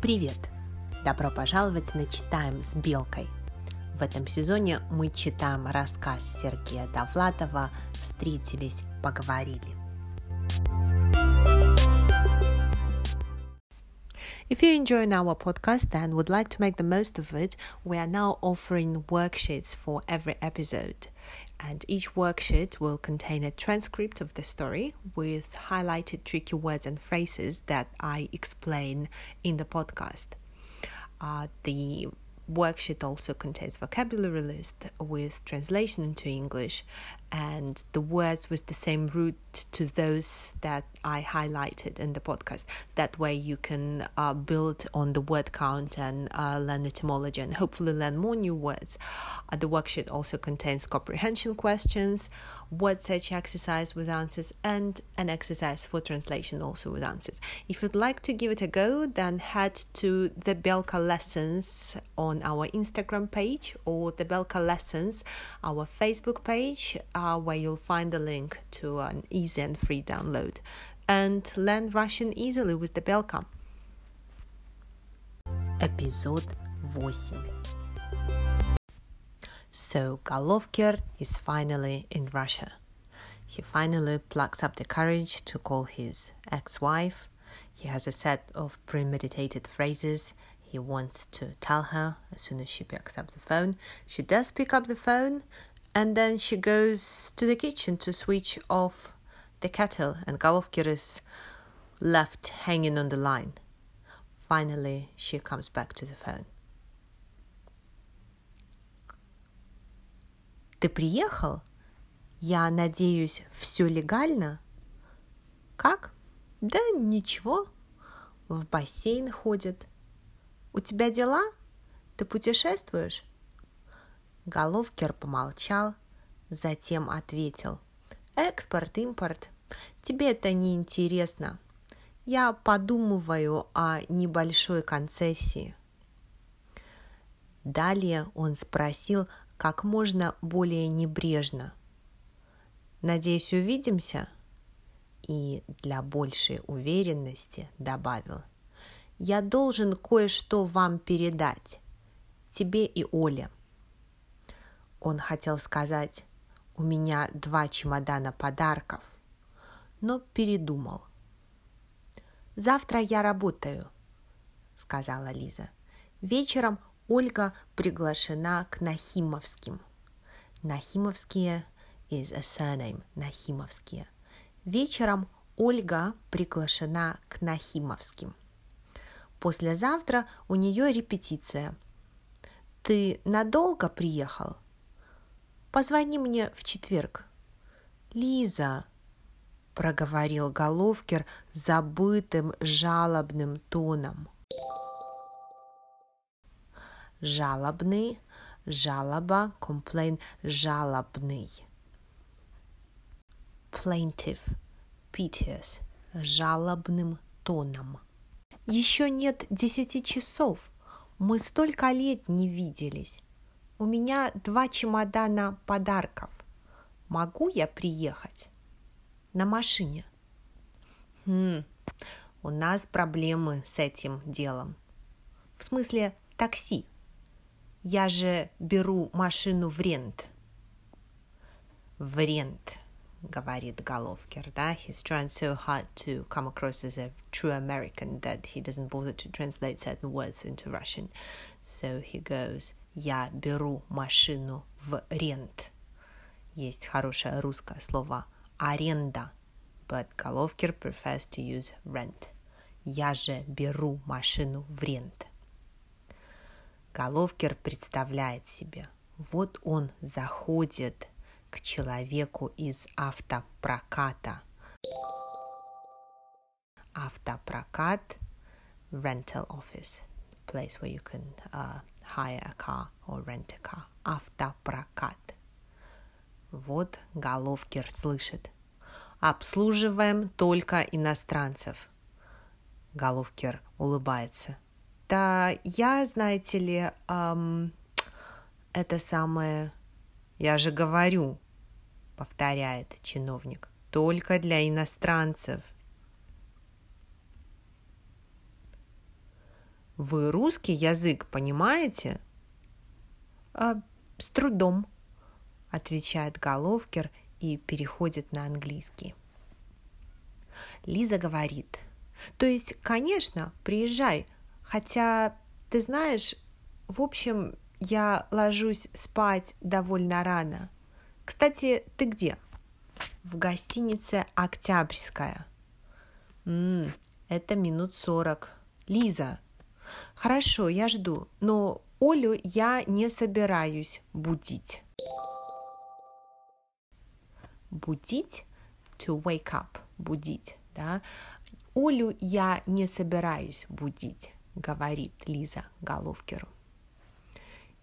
Привет! Добро пожаловать на «Читаем с Белкой». В этом сезоне мы читаем рассказ Сергея Довлатова «Встретились, поговорили». If you're enjoying our podcast and would like to make the most of it, we are now offering worksheets for every episode. And each worksheet will contain a transcript of the story with highlighted tricky words and phrases that I explain in the podcast. Uh, the worksheet also contains vocabulary list with translation into English and the words with the same root to those that I highlighted in the podcast. That way you can uh, build on the word count and uh, learn etymology and hopefully learn more new words. Uh, the worksheet also contains comprehension questions, word search exercise with answers, and an exercise for translation also with answers. If you'd like to give it a go, then head to the Belka Lessons on our Instagram page or the Belka Lessons, our Facebook page where you'll find the link to an easy and free download and learn Russian easily with the Belka. Episode 8 So Golovker is finally in Russia. He finally plucks up the courage to call his ex wife. He has a set of premeditated phrases he wants to tell her as soon as she picks up the phone. She does pick up the phone and then she goes to the kitchen to switch off the kettle, and Golovkir is left hanging on the line. Finally, she comes back to the phone. Ты приехал? Я надеюсь, все легально? Как? Да ничего. В бассейн ходит. У тебя дела? Ты путешествуешь? Головкер помолчал, затем ответил. «Экспорт, импорт. Тебе это не интересно. Я подумываю о небольшой концессии». Далее он спросил как можно более небрежно. «Надеюсь, увидимся?» И для большей уверенности добавил. «Я должен кое-что вам передать. Тебе и Оле». Он хотел сказать «У меня два чемодана подарков», но передумал. «Завтра я работаю», — сказала Лиза. «Вечером Ольга приглашена к Нахимовским». Нахимовские is a surname, Нахимовские. Вечером Ольга приглашена к Нахимовским. Послезавтра у нее репетиция. Ты надолго приехал? Позвони мне в четверг. Лиза, проговорил Головкер забытым жалобным тоном. Жалобный, жалоба, complain, жалобный. Plaintive, piteous, жалобным тоном. Еще нет десяти часов. Мы столько лет не виделись. У меня два чемодана подарков. Могу я приехать? На машине. Хм, у нас проблемы с этим делом. В смысле такси. Я же беру машину в рент. В рент, говорит Головкер, да? He's trying so hard to come across as a true American that he doesn't bother to translate certain words into Russian. So he goes, я беру машину в рент. Есть хорошее русское слово аренда, but Головкер prefers to use rent. Я же беру машину в рент. Головкер представляет себе, вот он заходит к человеку из автопроката. Автопрокат, rental office, place where you can uh, hire a car or rent a car. Автопрокат. Вот Головкер слышит. Обслуживаем только иностранцев. Головкер улыбается. Да, я, знаете ли, эм, это самое... Я же говорю, повторяет чиновник, только для иностранцев – Вы русский язык понимаете? А, с трудом, отвечает Головкер и переходит на английский. Лиза говорит, то есть, конечно, приезжай, хотя, ты знаешь, в общем, я ложусь спать довольно рано. Кстати, ты где? В гостинице Октябрьская. М-м, это минут сорок. Лиза. Хорошо, я жду, но Олю я не собираюсь будить. Будить to wake up, будить, да. Олю я не собираюсь будить, говорит Лиза Головкеру.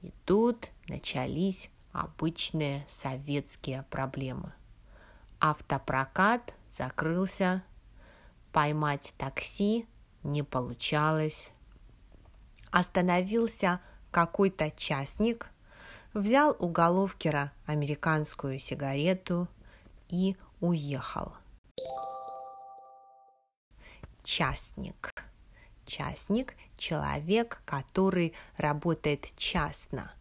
И тут начались обычные советские проблемы. Автопрокат закрылся, поймать такси не получалось. Остановился какой-то частник, взял у Головкера американскую сигарету и уехал. Частник. Частник – человек, который работает частно.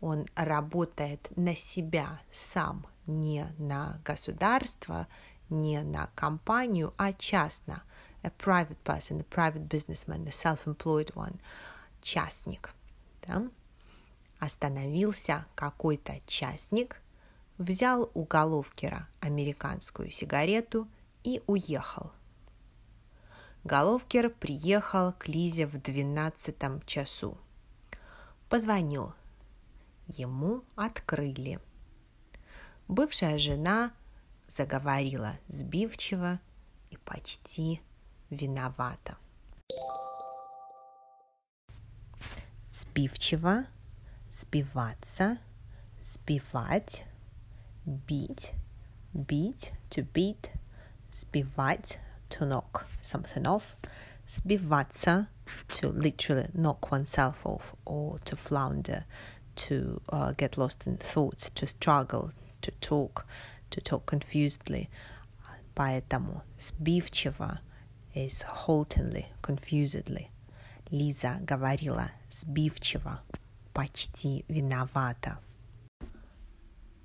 Он работает на себя сам, не на государство, не на компанию, а частно. A private person, a private businessman, a self-employed one. Частник. Да? Остановился какой-то частник, взял у Головкера американскую сигарету и уехал – Головкер приехал к Лизе в двенадцатом часу. Позвонил. Ему открыли. Бывшая жена заговорила сбивчиво и почти виновата. Сбивчиво, сбиваться, сбивать, бить, бить, to beat, сбивать, to knock something off. Sbivаться, to literally knock oneself off or to flounder, to uh, get lost in thoughts, to struggle, to talk, to talk confusedly. Поэтому сбивчиво is haltingly, confusedly. Лиза говорила сбивчиво, почти виновата.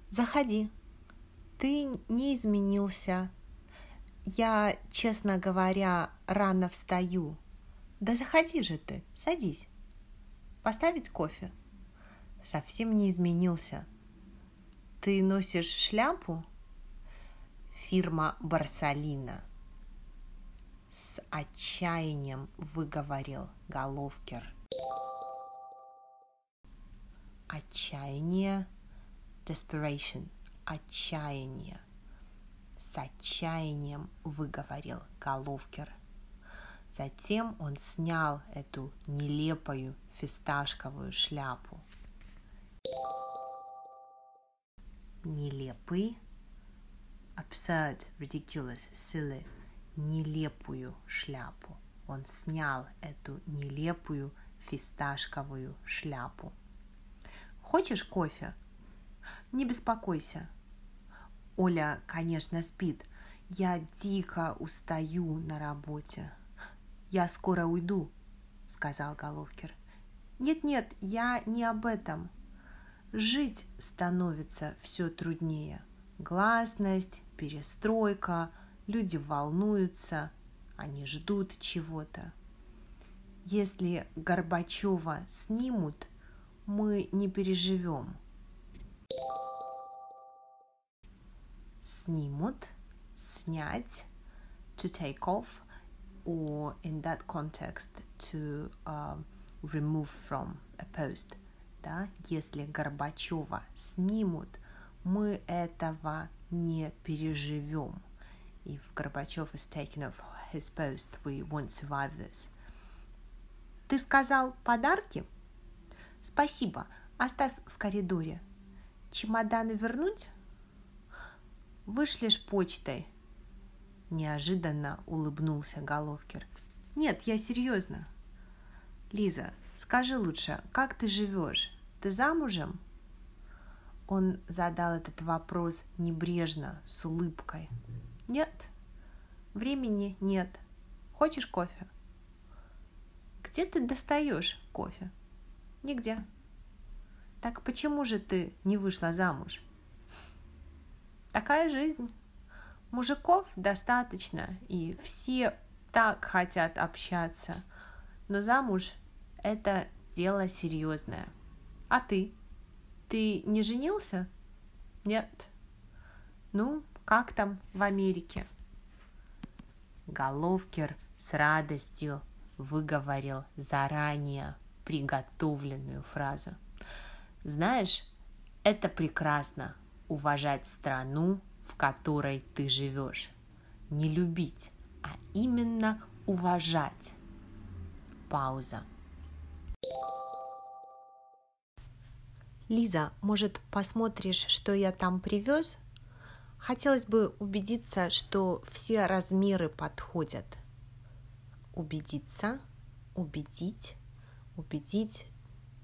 Заходи. Ты не изменился, я, честно говоря, рано встаю. Да заходи же ты, садись. Поставить кофе? Совсем не изменился. Ты носишь шляпу? Фирма Барсалина. С отчаянием выговорил Головкер. Отчаяние, desperation, отчаяние с отчаянием выговорил Головкер. Затем он снял эту нелепую фисташковую шляпу. Нелепый, absurd, ridiculous, silly, нелепую шляпу. Он снял эту нелепую фисташковую шляпу. Хочешь кофе? Не беспокойся, Оля, конечно, спит. Я дико устаю на работе. Я скоро уйду, сказал Головкер. Нет-нет, я не об этом. Жить становится все труднее. Гласность, перестройка, люди волнуются, они ждут чего-то. Если Горбачева снимут, мы не переживем. снимут, снять, to take off, or in that context to uh, remove from a post. Да? Если Горбачева снимут, мы этого не переживем. If Gorbachev is taken off his post, we won't survive this. Ты сказал подарки? Спасибо. Оставь в коридоре. Чемоданы вернуть? Вышлешь почтой?» Неожиданно улыбнулся Головкер. «Нет, я серьезно. Лиза, скажи лучше, как ты живешь? Ты замужем?» Он задал этот вопрос небрежно, с улыбкой. «Нет, времени нет. Хочешь кофе?» где ты достаешь кофе? Нигде. Так почему же ты не вышла замуж? Такая жизнь. Мужиков достаточно, и все так хотят общаться. Но замуж – это дело серьезное. А ты? Ты не женился? Нет. Ну, как там в Америке? Головкер с радостью выговорил заранее приготовленную фразу. Знаешь, это прекрасно уважать страну, в которой ты живешь. Не любить, а именно уважать. Пауза. Лиза, может, посмотришь, что я там привез? Хотелось бы убедиться, что все размеры подходят. Убедиться, убедить, убедить,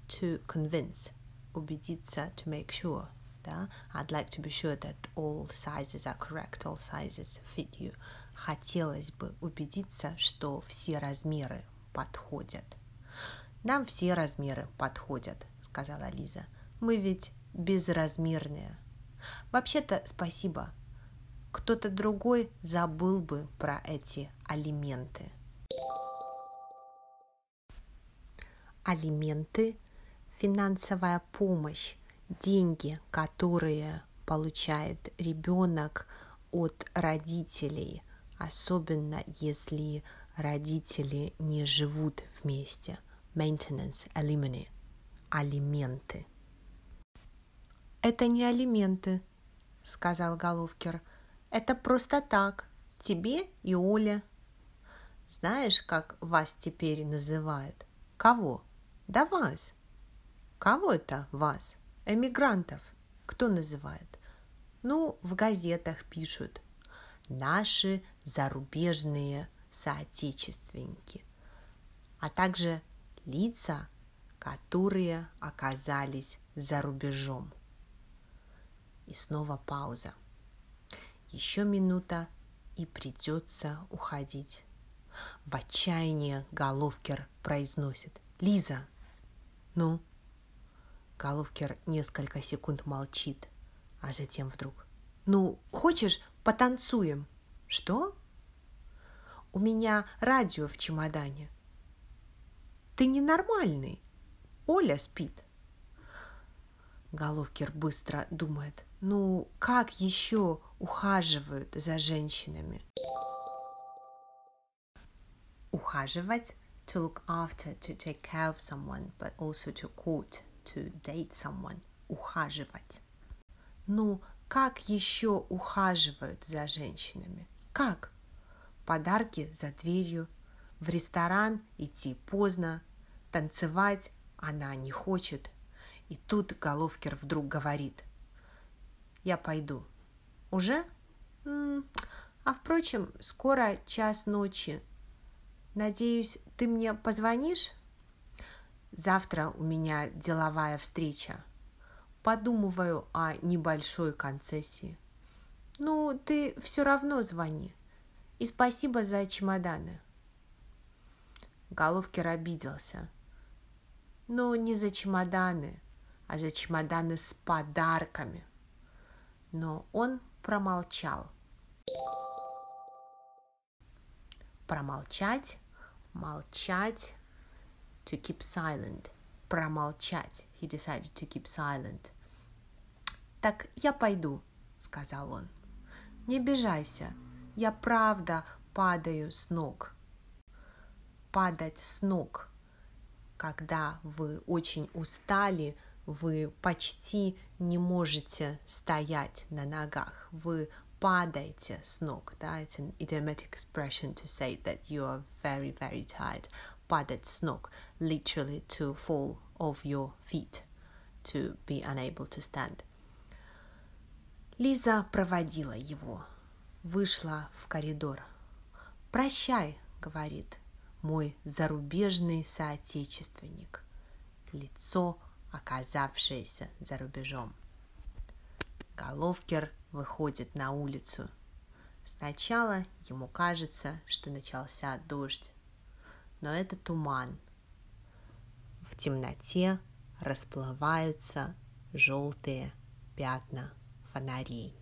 to convince, убедиться, to make sure. Да? I'd like to be sure that all sizes are correct, all sizes fit you. Хотелось бы убедиться, что все размеры подходят. Нам все размеры подходят, сказала Лиза. Мы ведь безразмерные. Вообще-то спасибо. Кто-то другой забыл бы про эти алименты. Алименты – финансовая помощь, деньги, которые получает ребенок от родителей, особенно если родители не живут вместе. Maintenance, alimony, алименты – «Это не алименты», — сказал Головкер. «Это просто так, тебе и Оле». «Знаешь, как вас теперь называют?» «Кого?» «Да вас». «Кого это вас?» «Эмигрантов». «Кто называет?» «Ну, в газетах пишут. Наши зарубежные соотечественники, а также лица, которые оказались за рубежом. И снова пауза. Еще минута, и придется уходить. В отчаянии Головкер произносит. «Лиза!» «Ну?» Головкер несколько секунд молчит, а затем вдруг. «Ну, хочешь, потанцуем?» «Что?» «У меня радио в чемодане». «Ты ненормальный. Оля спит». Головкер быстро думает. Ну, как еще ухаживают за женщинами? Ухаживать to look after, to take care of someone, but also to court, to date someone. Ухаживать. Ну, как еще ухаживают за женщинами? Как? Подарки за дверью, в ресторан идти поздно, танцевать она не хочет. И тут Головкер вдруг говорит – я пойду. Уже? А впрочем, скоро час ночи. Надеюсь, ты мне позвонишь? Завтра у меня деловая встреча. Подумываю о небольшой концессии. Ну, ты все равно звони. И спасибо за чемоданы. Головкер обиделся. Но не за чемоданы, а за чемоданы с подарками – но он промолчал. Промолчать, молчать, to keep silent. Промолчать. He decided to keep silent. Так я пойду, сказал он. Не обижайся, я правда падаю с ног. Падать с ног, когда вы очень устали, вы почти не можете стоять на ногах, вы падаете с ног. Да? It's an idiomatic expression to say that you are very, very tired. Падать с ног, literally to fall off your feet, to be unable to stand. Лиза проводила его, вышла в коридор. «Прощай», — говорит мой зарубежный соотечественник. Лицо оказавшиеся за рубежом. Головкер выходит на улицу. Сначала ему кажется, что начался дождь, но это туман, в темноте расплываются желтые пятна фонарей.